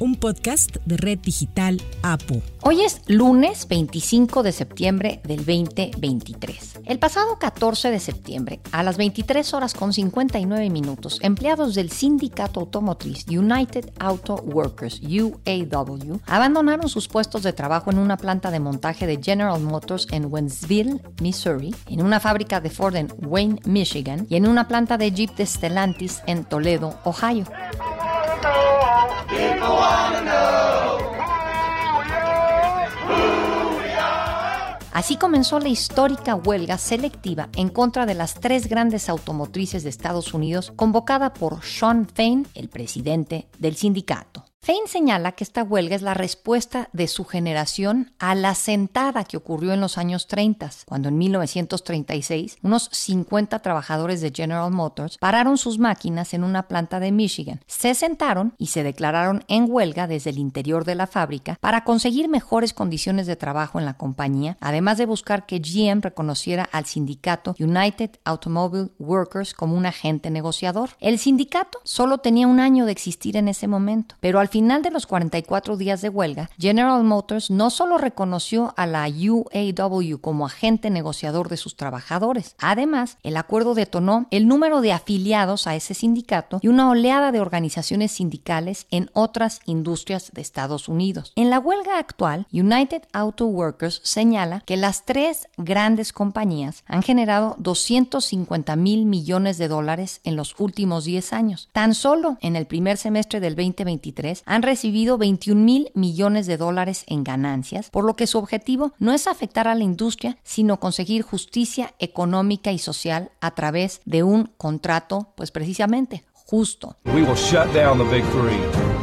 un podcast de Red Digital APO. Hoy es lunes 25 de septiembre del 2023. El pasado 14 de septiembre, a las 23 horas con 59 minutos, empleados del sindicato automotriz United Auto Workers, UAW, abandonaron sus puestos de trabajo en una planta de montaje de General Motors en Wentzville, Missouri, en una fábrica de Ford en Wayne, Michigan y en una planta de Jeep de Stellantis en Toledo, Ohio. Así comenzó la histórica huelga selectiva en contra de las tres grandes automotrices de Estados Unidos convocada por Sean Fain, el presidente del sindicato. Fein señala que esta huelga es la respuesta de su generación a la sentada que ocurrió en los años 30, cuando en 1936 unos 50 trabajadores de General Motors pararon sus máquinas en una planta de Michigan, se sentaron y se declararon en huelga desde el interior de la fábrica para conseguir mejores condiciones de trabajo en la compañía, además de buscar que GM reconociera al sindicato United Automobile Workers como un agente negociador. El sindicato solo tenía un año de existir en ese momento, pero al final de los 44 días de huelga, General Motors no solo reconoció a la UAW como agente negociador de sus trabajadores, además, el acuerdo detonó el número de afiliados a ese sindicato y una oleada de organizaciones sindicales en otras industrias de Estados Unidos. En la huelga actual, United Auto Workers señala que las tres grandes compañías han generado 250 mil millones de dólares en los últimos 10 años. Tan solo en el primer semestre del 2023 han recibido 21 mil millones de dólares en ganancias, por lo que su objetivo no es afectar a la industria, sino conseguir justicia económica y social a través de un contrato, pues precisamente justo. We will shut down the big three.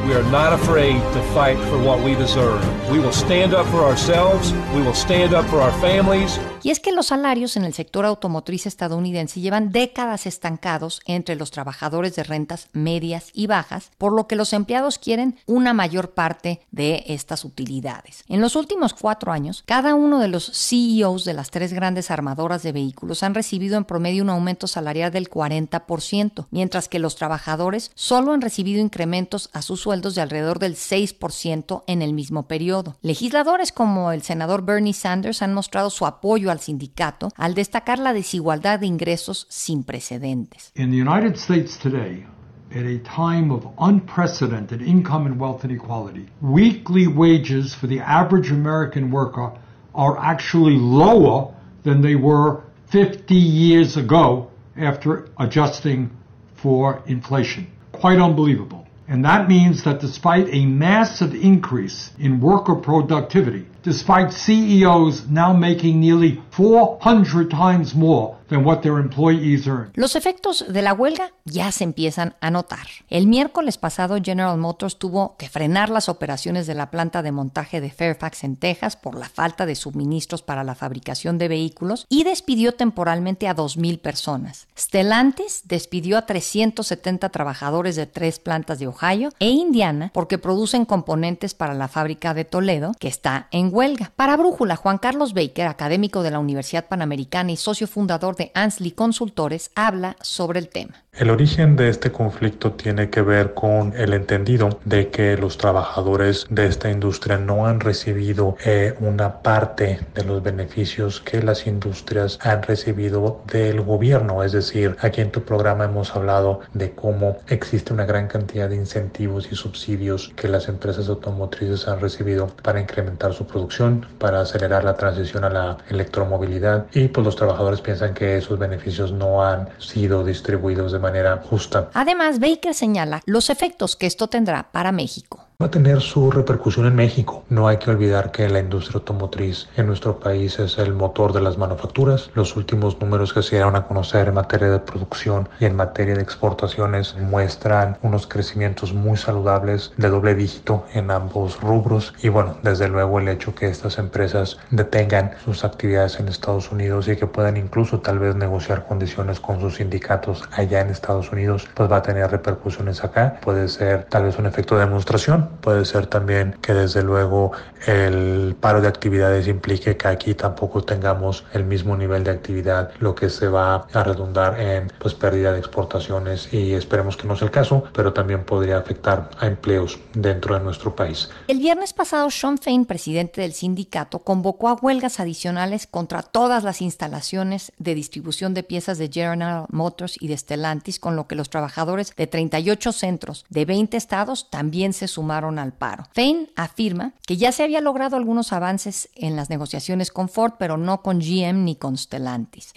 We are not afraid to fight for what we deserve. We will stand up for ourselves. We will stand up for our families. Y es que los salarios en el sector automotriz estadounidense llevan décadas estancados entre los trabajadores de rentas medias y bajas, por lo que los empleados quieren una mayor parte de estas utilidades. En los últimos cuatro años, cada uno de los CEOs de las tres grandes armadoras de vehículos han recibido en promedio un aumento salarial del 40%, mientras que los trabajadores solo han recibido incrementos a sus sueldos de alrededor del 6% en el mismo periodo. Legisladores como el senador Bernie Sanders han mostrado su apoyo al sindicato al destacar la desigualdad de ingresos sin precedentes. In the United States today, at a time of unprecedented income and wealth inequality, weekly wages for the average American worker are actually lower than they were 50 years ago after adjusting for inflation. Quite unbelievable. And that means that despite a massive increase in worker productivity, despite CEOs now making nearly 400 times more than what their employees earn. Los efectos de la huelga ya se empiezan a notar. El miércoles pasado General Motors tuvo que frenar las operaciones de la planta de montaje de Fairfax en Texas por la falta de suministros para la fabricación de vehículos y despidió temporalmente a 2.000 personas. Stellantis despidió a 370 trabajadores de tres plantas de Ohio e Indiana porque producen componentes para la fábrica de Toledo que está en huelga. Para Brújula, Juan Carlos Baker, académico de la Universidad Panamericana y socio fundador de Ansley Consultores, habla sobre el tema. El origen de este conflicto tiene que ver con el entendido de que los trabajadores de esta industria no han recibido eh, una parte de los beneficios que las industrias han recibido del gobierno. Es decir, aquí en tu programa hemos hablado de cómo existe una gran cantidad de incentivos y subsidios que las empresas automotrices han recibido para incrementar su producción, para acelerar la transición a la electromovilidad y pues los trabajadores piensan que esos beneficios no han sido distribuidos de manera justa. Además, Baker señala los efectos que esto tendrá para México va a tener su repercusión en México. No hay que olvidar que la industria automotriz en nuestro país es el motor de las manufacturas. Los últimos números que se dieron a conocer en materia de producción y en materia de exportaciones muestran unos crecimientos muy saludables de doble dígito en ambos rubros y bueno, desde luego el hecho que estas empresas detengan sus actividades en Estados Unidos y que puedan incluso tal vez negociar condiciones con sus sindicatos allá en Estados Unidos, pues va a tener repercusiones acá. Puede ser tal vez un efecto de demostración puede ser también que desde luego el paro de actividades implique que aquí tampoco tengamos el mismo nivel de actividad, lo que se va a redundar en pues pérdida de exportaciones y esperemos que no sea el caso, pero también podría afectar a empleos dentro de nuestro país. El viernes pasado, Sean Fain, presidente del sindicato, convocó a huelgas adicionales contra todas las instalaciones de distribución de piezas de General Motors y de Stellantis, con lo que los trabajadores de 38 centros de 20 estados también se sumaron al paro. Fain afirma que ya se había logrado algunos avances en las negociaciones con Ford, pero no con GM ni con Stellantis.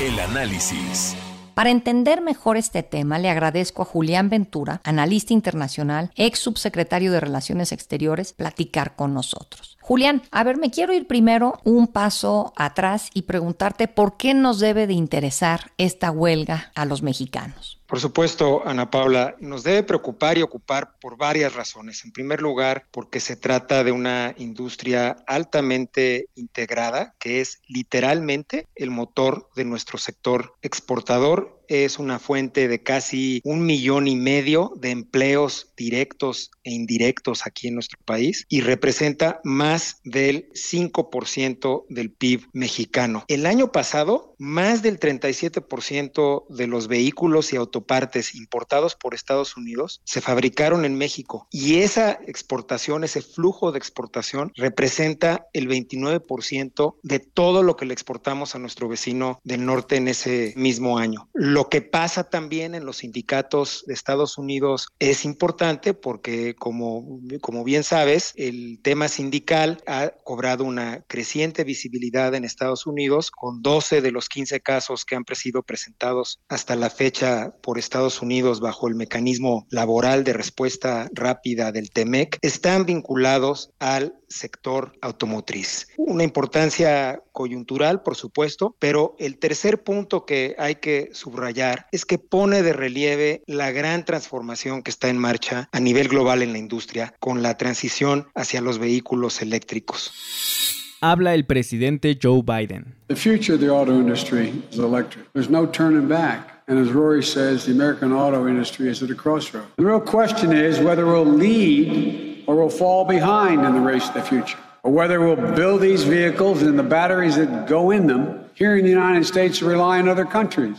El análisis. Para entender mejor este tema, le agradezco a Julián Ventura, analista internacional, ex subsecretario de Relaciones Exteriores, platicar con nosotros. Julián, a ver, me quiero ir primero un paso atrás y preguntarte por qué nos debe de interesar esta huelga a los mexicanos. Por supuesto, Ana Paula, nos debe preocupar y ocupar por varias razones. En primer lugar, porque se trata de una industria altamente integrada, que es literalmente el motor de nuestro sector exportador es una fuente de casi un millón y medio de empleos directos e indirectos aquí en nuestro país y representa más del 5% del PIB mexicano. El año pasado, más del 37% de los vehículos y autopartes importados por Estados Unidos se fabricaron en México y esa exportación, ese flujo de exportación representa el 29% de todo lo que le exportamos a nuestro vecino del norte en ese mismo año. Lo que pasa también en los sindicatos de Estados Unidos es importante porque, como, como bien sabes, el tema sindical ha cobrado una creciente visibilidad en Estados Unidos con 12 de los 15 casos que han sido presentados hasta la fecha por Estados Unidos bajo el mecanismo laboral de respuesta rápida del TEMEC están vinculados al sector automotriz. Una importancia coyuntural, por supuesto, pero el tercer punto que hay que subrayar es que pone de relieve la gran transformación que está en marcha a nivel global en la industria con la transición hacia los vehículos eléctricos. Habla el presidente Joe Biden. The future of the auto industry is electric. There's no turning back. And as Rory says, the American auto industry is at a crossroad. The real question is whether we'll lead or we'll fall behind in the race to the future, or whether we'll build these vehicles and the batteries that go in them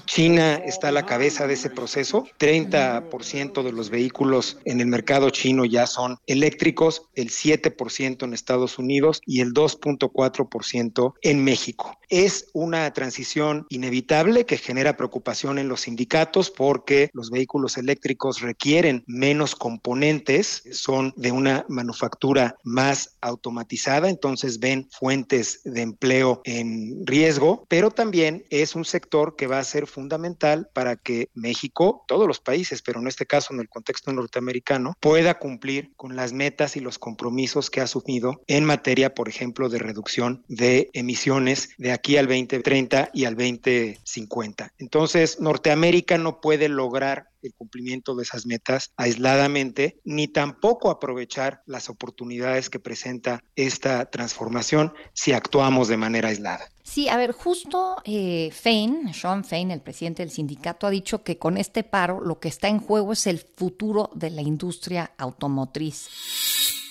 China está a la cabeza de ese proceso. 30% de los vehículos en el mercado chino ya son eléctricos, el 7% en Estados Unidos y el 2.4% en México. Es una transición inevitable que genera preocupación en los sindicatos porque los vehículos eléctricos requieren menos componentes, son de una manufactura más automatizada, entonces ven fuentes de empleo en riesgo, pero también es un sector que va a ser fundamental para que México, todos los países, pero en este caso en el contexto norteamericano, pueda cumplir con las metas y los compromisos que ha asumido en materia, por ejemplo, de reducción de emisiones de aquí al 2030 y al 2050. Entonces, Norteamérica no puede lograr el cumplimiento de esas metas aisladamente, ni tampoco aprovechar las oportunidades que presenta esta transformación si actuamos de manera aislada. Sí, a ver, justo eh, Fein, Sean Fein, el presidente del sindicato, ha dicho que con este paro lo que está en juego es el futuro de la industria automotriz.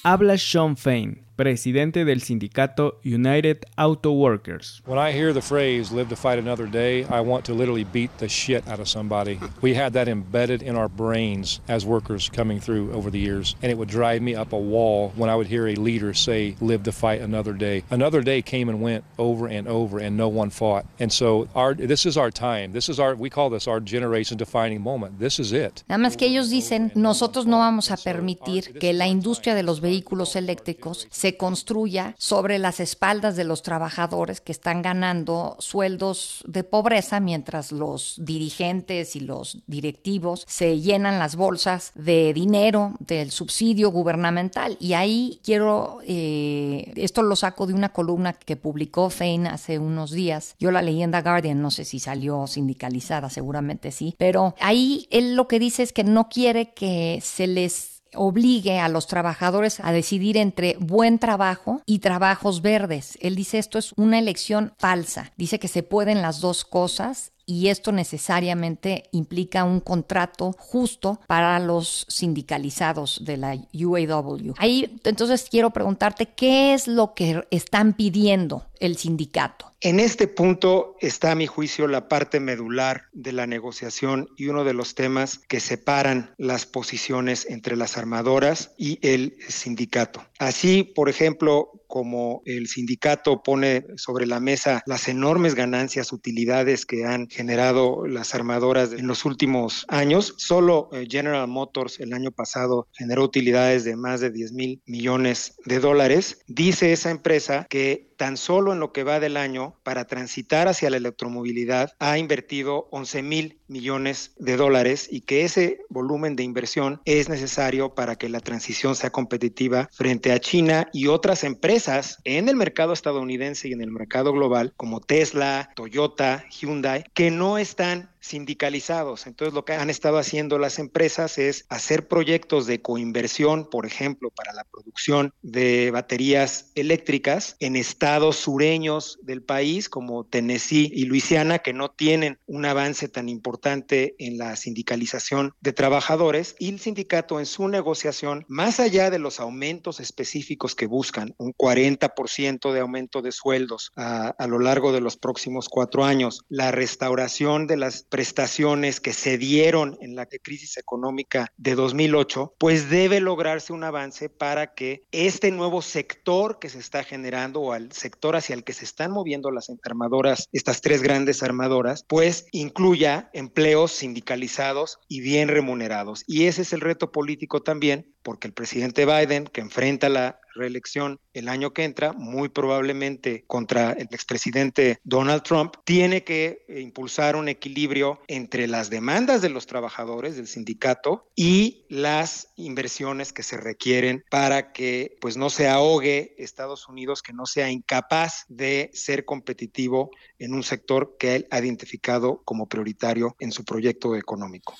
Habla Sean Fein, presidente del sindicato United Auto Workers. When I hear the phrase live to fight another day, I want to literally beat the shit out of somebody. We had that embedded in our brains as workers coming through over the years, and it would drive me up a wall when I would hear a leader say live to fight another day. Another day came and went over and over and no one fought. And so our this is our time. This is our we call this our generation defining moment. This is it. Nada más que ellos dicen, nosotros no vamos a permitir que la industria de los vehículos eléctricos se se construya sobre las espaldas de los trabajadores que están ganando sueldos de pobreza mientras los dirigentes y los directivos se llenan las bolsas de dinero del subsidio gubernamental. Y ahí quiero, eh, esto lo saco de una columna que publicó Fein hace unos días. Yo la leí en The Guardian, no sé si salió sindicalizada, seguramente sí, pero ahí él lo que dice es que no quiere que se les obligue a los trabajadores a decidir entre buen trabajo y trabajos verdes. Él dice esto es una elección falsa. Dice que se pueden las dos cosas y esto necesariamente implica un contrato justo para los sindicalizados de la UAW. Ahí entonces quiero preguntarte qué es lo que están pidiendo el sindicato. En este punto está, a mi juicio, la parte medular de la negociación y uno de los temas que separan las posiciones entre las armadoras y el sindicato. Así, por ejemplo, como el sindicato pone sobre la mesa las enormes ganancias, utilidades que han generado las armadoras en los últimos años, solo eh, General Motors el año pasado generó utilidades de más de 10 mil millones de dólares. Dice esa empresa que tan solo en lo que va del año, para transitar hacia la electromovilidad, ha invertido 11 mil millones de dólares y que ese volumen de inversión es necesario para que la transición sea competitiva frente a China y otras empresas en el mercado estadounidense y en el mercado global como Tesla, Toyota, Hyundai, que no están sindicalizados. Entonces lo que han estado haciendo las empresas es hacer proyectos de coinversión, por ejemplo, para la producción de baterías eléctricas en estados sureños del país como Tennessee y Luisiana que no tienen un avance tan importante en la sindicalización de trabajadores y el sindicato en su negociación, más allá de los aumentos específicos que buscan, un 40% de aumento de sueldos a, a lo largo de los próximos cuatro años, la restauración de las prestaciones que se dieron en la crisis económica de 2008, pues debe lograrse un avance para que este nuevo sector que se está generando o al sector hacia el que se están moviendo las armadoras, estas tres grandes armadoras, pues incluya empleos sindicalizados y bien remunerados. Y ese es el reto político también, porque el presidente Biden, que enfrenta la reelección el año que entra, muy probablemente contra el expresidente Donald Trump, tiene que impulsar un equilibrio entre las demandas de los trabajadores del sindicato y las inversiones que se requieren para que pues no se ahogue Estados Unidos, que no sea incapaz de ser competitivo en un sector que él ha identificado como prioritario en su proyecto económico.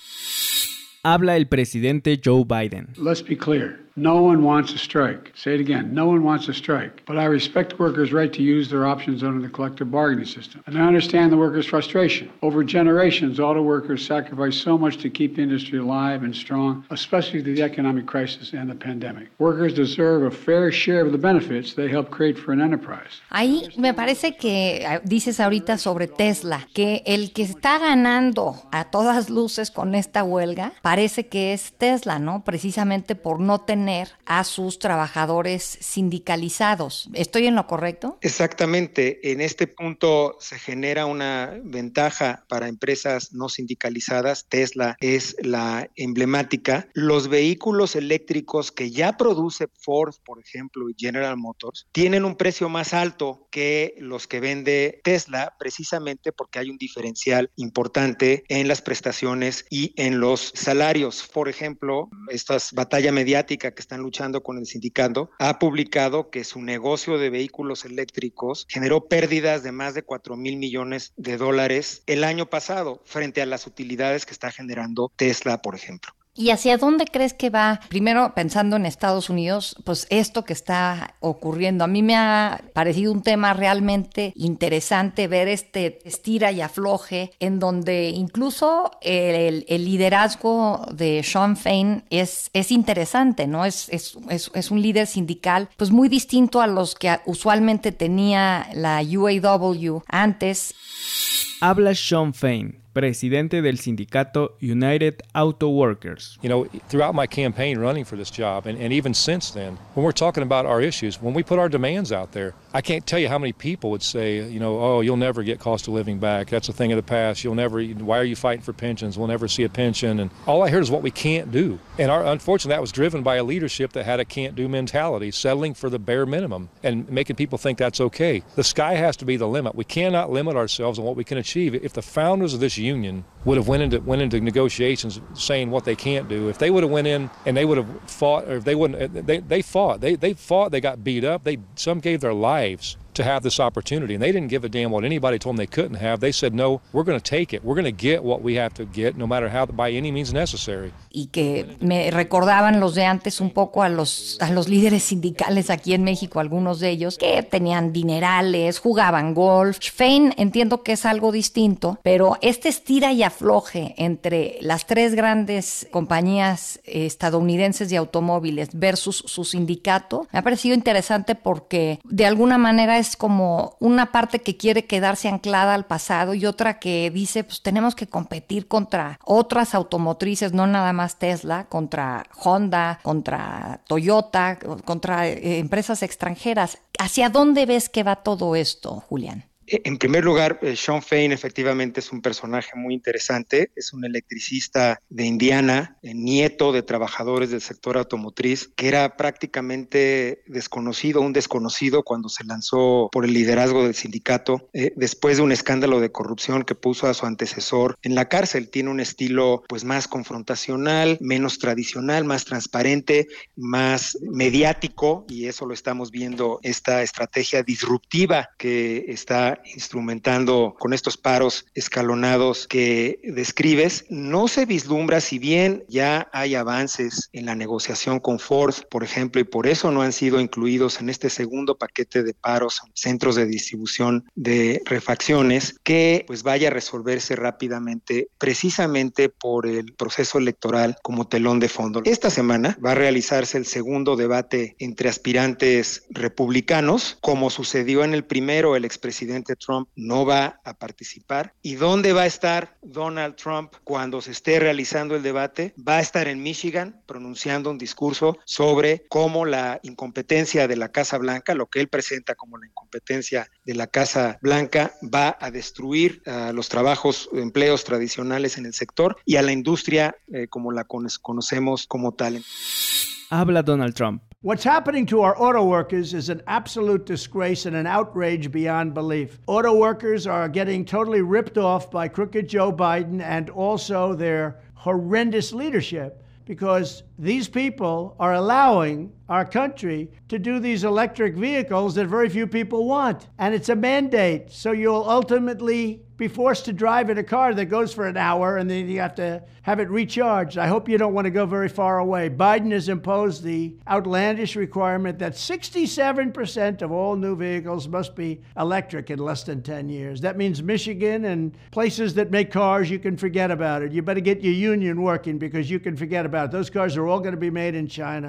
Habla el presidente Joe Biden. Let's be clear. No one wants a strike. Say it again. No one wants a strike. But I respect workers' right to use their options under the collective bargaining system. And I understand the workers' frustration. Over generations, auto workers sacrificed so much to keep the industry alive and strong, especially through the economic crisis and the pandemic. Workers deserve a fair share of the benefits they help create for an enterprise. Ahí me parece que ah, dices ahorita sobre Tesla, que el que está ganando a todas luces con esta huelga parece que es Tesla, ¿no? Precisamente por no tener a sus trabajadores sindicalizados. ¿Estoy en lo correcto? Exactamente. En este punto se genera una ventaja para empresas no sindicalizadas. Tesla es la emblemática. Los vehículos eléctricos que ya produce Ford, por ejemplo, y General Motors, tienen un precio más alto que los que vende Tesla, precisamente porque hay un diferencial importante en las prestaciones y en los salarios. Por ejemplo, estas batalla mediática que están luchando con el sindicato, ha publicado que su negocio de vehículos eléctricos generó pérdidas de más de 4 mil millones de dólares el año pasado frente a las utilidades que está generando Tesla, por ejemplo. ¿Y hacia dónde crees que va? Primero, pensando en Estados Unidos, pues esto que está ocurriendo. A mí me ha parecido un tema realmente interesante ver este estira y afloje, en donde incluso el, liderazgo de Sean Fain es, es interesante, ¿no? Es, es, es, un líder sindical, pues muy distinto a los que usualmente tenía la UAW antes. Habla Sean Fain presidente del sindicato United Auto Workers. You know, throughout my campaign running for this job, and, and even since then, when we're talking about our issues, when we put our demands out there, I can't tell you how many people would say, you know, oh, you'll never get cost of living back. That's a thing of the past. You'll never, why are you fighting for pensions? We'll never see a pension. And all I heard is what we can't do. And our, unfortunately, that was driven by a leadership that had a can't do mentality, settling for the bare minimum and making people think that's okay. The sky has to be the limit. We cannot limit ourselves on what we can achieve. If the founders of this union would have went into went into negotiations saying what they can't do, if they would have went in and they would have fought, or if they wouldn't, they, they fought, they, they fought, they got beat up, they some gave their lives to have this opportunity. And they didn't give a damn what anybody told them they couldn't have. They said, no, we're going take it. We're going get what we have to get, no matter how, by any means necessary. Y que me recordaban los de antes un poco a los, a los líderes sindicales aquí en México, algunos de ellos, que tenían dinerales, jugaban golf. Fein entiendo que es algo distinto, pero este estira y afloje entre las tres grandes compañías estadounidenses de automóviles versus su sindicato me ha parecido interesante porque de alguna manera es como una parte que quiere quedarse anclada al pasado y otra que dice pues tenemos que competir contra otras automotrices, no nada más Tesla, contra Honda, contra Toyota, contra eh, empresas extranjeras. ¿Hacia dónde ves que va todo esto, Julián? Eh, en primer lugar, eh, Sean Fain efectivamente es un personaje muy interesante, es un electricista de Indiana, eh, nieto de trabajadores del sector automotriz, que era prácticamente desconocido, un desconocido cuando se lanzó por el liderazgo del sindicato, después de un escándalo de corrupción que puso a su antecesor en la cárcel. Tiene un estilo pues más confrontacional, menos tradicional, más transparente, más mediático, y eso lo estamos viendo, esta estrategia disruptiva que está instrumentando con estos paros escalonados que describes, no se vislumbra si bien ya hay avances en la negociación con Ford, por ejemplo, y por eso no han sido incluidos en este segundo paquete de paros centros de distribución de refacciones que pues vaya a resolverse rápidamente precisamente por el proceso electoral como telón de fondo. Esta semana va a realizarse el segundo debate entre aspirantes republicanos, como sucedió en el primero el expresidente Trump no va a participar. ¿Y dónde va a estar Donald Trump cuando se esté realizando el debate? Va a estar en Michigan pronunciando un discurso sobre cómo la incompetencia de la Casa Blanca, lo que él presenta como la incompetencia de la Casa Blanca, va a destruir los trabajos, empleos tradicionales en el sector y a la industria eh, como la conocemos como tal. Habla Donald Trump. What's happening to our auto workers is an absolute disgrace and an outrage beyond belief. Auto workers are getting totally ripped off by crooked Joe Biden and also their horrendous leadership because these people are allowing our country to do these electric vehicles that very few people want. And it's a mandate. So you'll ultimately be forced to drive in a car that goes for an hour and then you have to have it recharged. I hope you don't want to go very far away. Biden has imposed the outlandish requirement that 67% of all new vehicles must be electric in less than 10 years. That means Michigan and places that make cars, you can forget about it. You better get your union working because you can forget about it. Those cars are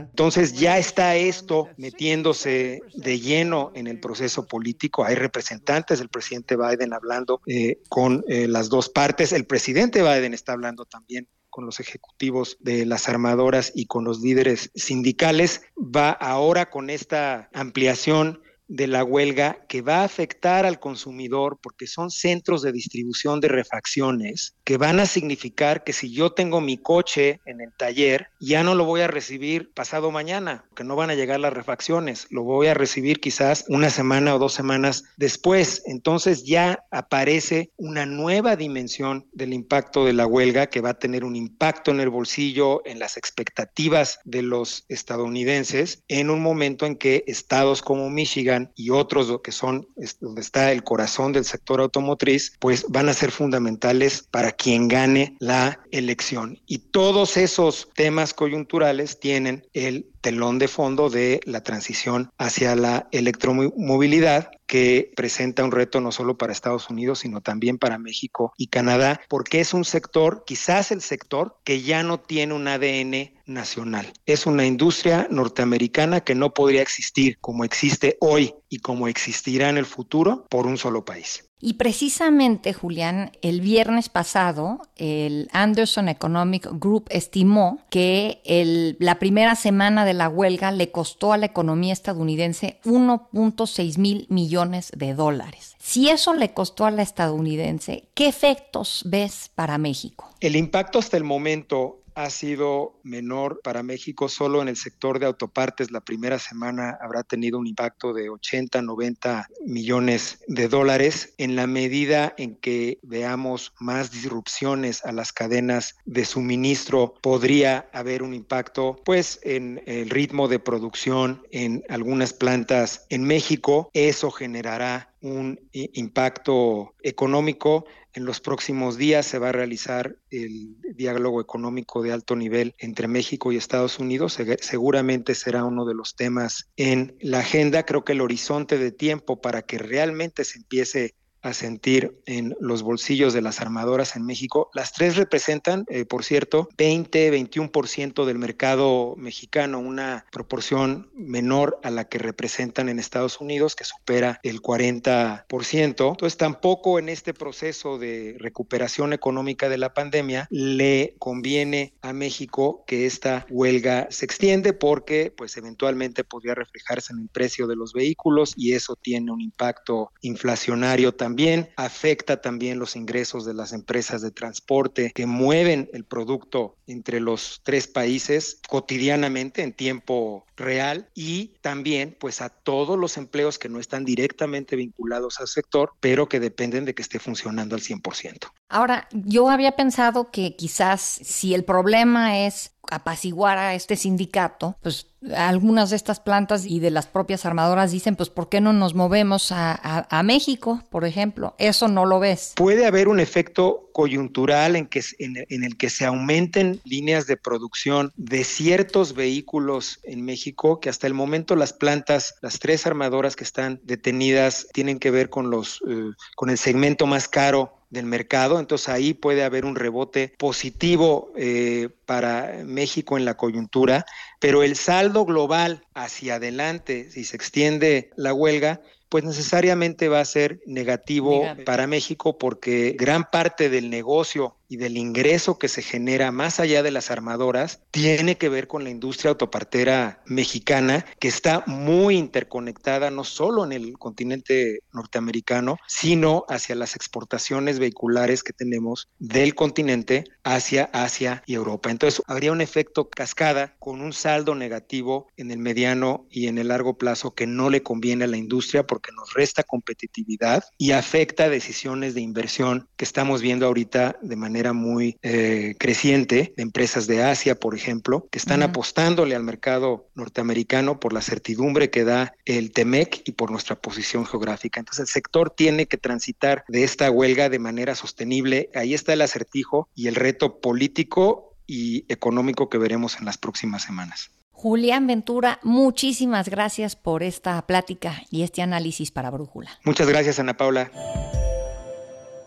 Entonces ya está esto metiéndose de lleno en el proceso político. Hay representantes del presidente Biden hablando eh, con eh, las dos partes. El presidente Biden está hablando también con los ejecutivos de las armadoras y con los líderes sindicales. Va ahora con esta ampliación de la huelga que va a afectar al consumidor porque son centros de distribución de refacciones que van a significar que si yo tengo mi coche en el taller, ya no lo voy a recibir pasado mañana, que no van a llegar las refacciones, lo voy a recibir quizás una semana o dos semanas después. Entonces ya aparece una nueva dimensión del impacto de la huelga que va a tener un impacto en el bolsillo, en las expectativas de los estadounidenses, en un momento en que estados como Michigan y otros que son donde está el corazón del sector automotriz, pues van a ser fundamentales para quien gane la elección. Y todos esos temas coyunturales tienen el telón de fondo de la transición hacia la electromovilidad que presenta un reto no solo para Estados Unidos, sino también para México y Canadá, porque es un sector, quizás el sector, que ya no tiene un ADN nacional. Es una industria norteamericana que no podría existir como existe hoy y como existirá en el futuro por un solo país. Y precisamente, Julián, el viernes pasado, el Anderson Economic Group estimó que la primera semana de la huelga le costó a la economía estadounidense 1.6 mil millones de dólares. Si eso le costó a la estadounidense, ¿qué efectos ves para México? El impacto hasta el momento ha sido menor para México. Solo en el sector de autopartes la primera semana habrá tenido un impacto de 80, 90 millones de dólares. En la medida en que veamos más disrupciones a las cadenas de suministro, podría haber un impacto pues en el ritmo de producción en algunas plantas en México. Eso generará un impacto económico. En los próximos días se va a realizar el diálogo económico de alto nivel entre México y Estados Unidos. Seguramente será uno de los temas en la agenda. Creo que el horizonte de tiempo para que realmente se empiece a sentir en los bolsillos de las armadoras en México. Las tres representan, eh, por cierto, 20, 21% del mercado mexicano, una proporción menor a la que representan en Estados Unidos, que supera el 40%. Entonces, tampoco en este proceso de recuperación económica de la pandemia le conviene a México que esta huelga se extiende porque, pues, eventualmente podría reflejarse en el precio de los vehículos y eso tiene un impacto inflacionario también también afecta también los ingresos de las empresas de transporte que mueven el producto entre los tres países cotidianamente en tiempo real y también pues a todos los empleos que no están directamente vinculados al sector, pero que dependen de que esté funcionando al 100%. Ahora, yo había pensado que quizás si el problema es apaciguar a este sindicato, pues algunas de estas plantas y de las propias armadoras dicen, pues, ¿por qué no nos movemos a, México, por ejemplo? Eso no lo ves. Puede haber un efecto coyuntural en, que, en, el que se aumenten líneas de producción de ciertos vehículos en México, que hasta el momento las plantas, las tres armadoras que están detenidas, tienen que ver con, los, eh, con el segmento más caro del mercado, entonces ahí puede haber un rebote positivo eh, para México en la coyuntura, pero el saldo global hacia adelante, si se extiende la huelga, pues necesariamente va a ser negativo para México porque gran parte del negocio y del ingreso que se genera más allá de las armadoras tiene que ver con la industria autopartera mexicana que está muy interconectada no solo en el continente norteamericano, sino hacia las exportaciones vehiculares que tenemos del continente hacia Asia y Europa. Entonces habría un efecto cascada con un saldo negativo en el mediano y en el largo plazo que no le conviene a la industria porque nos resta competitividad y afecta decisiones de inversión que estamos viendo ahorita de manera muy eh, creciente de empresas de Asia, por ejemplo, que están apostándole al mercado norteamericano por la certidumbre que da el TEMEC y por nuestra posición geográfica. Entonces el sector tiene que transitar de esta huelga de manera sostenible. Ahí está el acertijo y el reto político y económico que veremos en las próximas semanas. Julián Ventura, muchísimas gracias por esta plática y este análisis para Brújula. Muchas gracias, Ana Paula.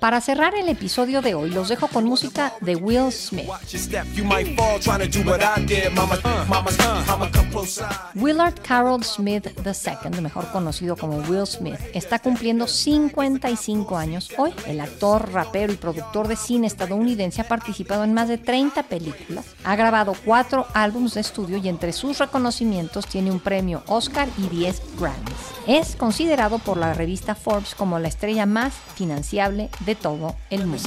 Para cerrar el episodio de hoy, los dejo con música de Will Smith. Willard Carroll Smith II, mejor conocido como Will Smith, está cumpliendo 55 años hoy. El actor, rapero y productor de cine estadounidense ha participado en más de 30 películas, ha grabado cuatro álbumes de estudio y entre sus reconocimientos tiene un premio Oscar y 10 Grammys. Es considerado por la revista Forbes como la estrella más financiable de todo el mundo.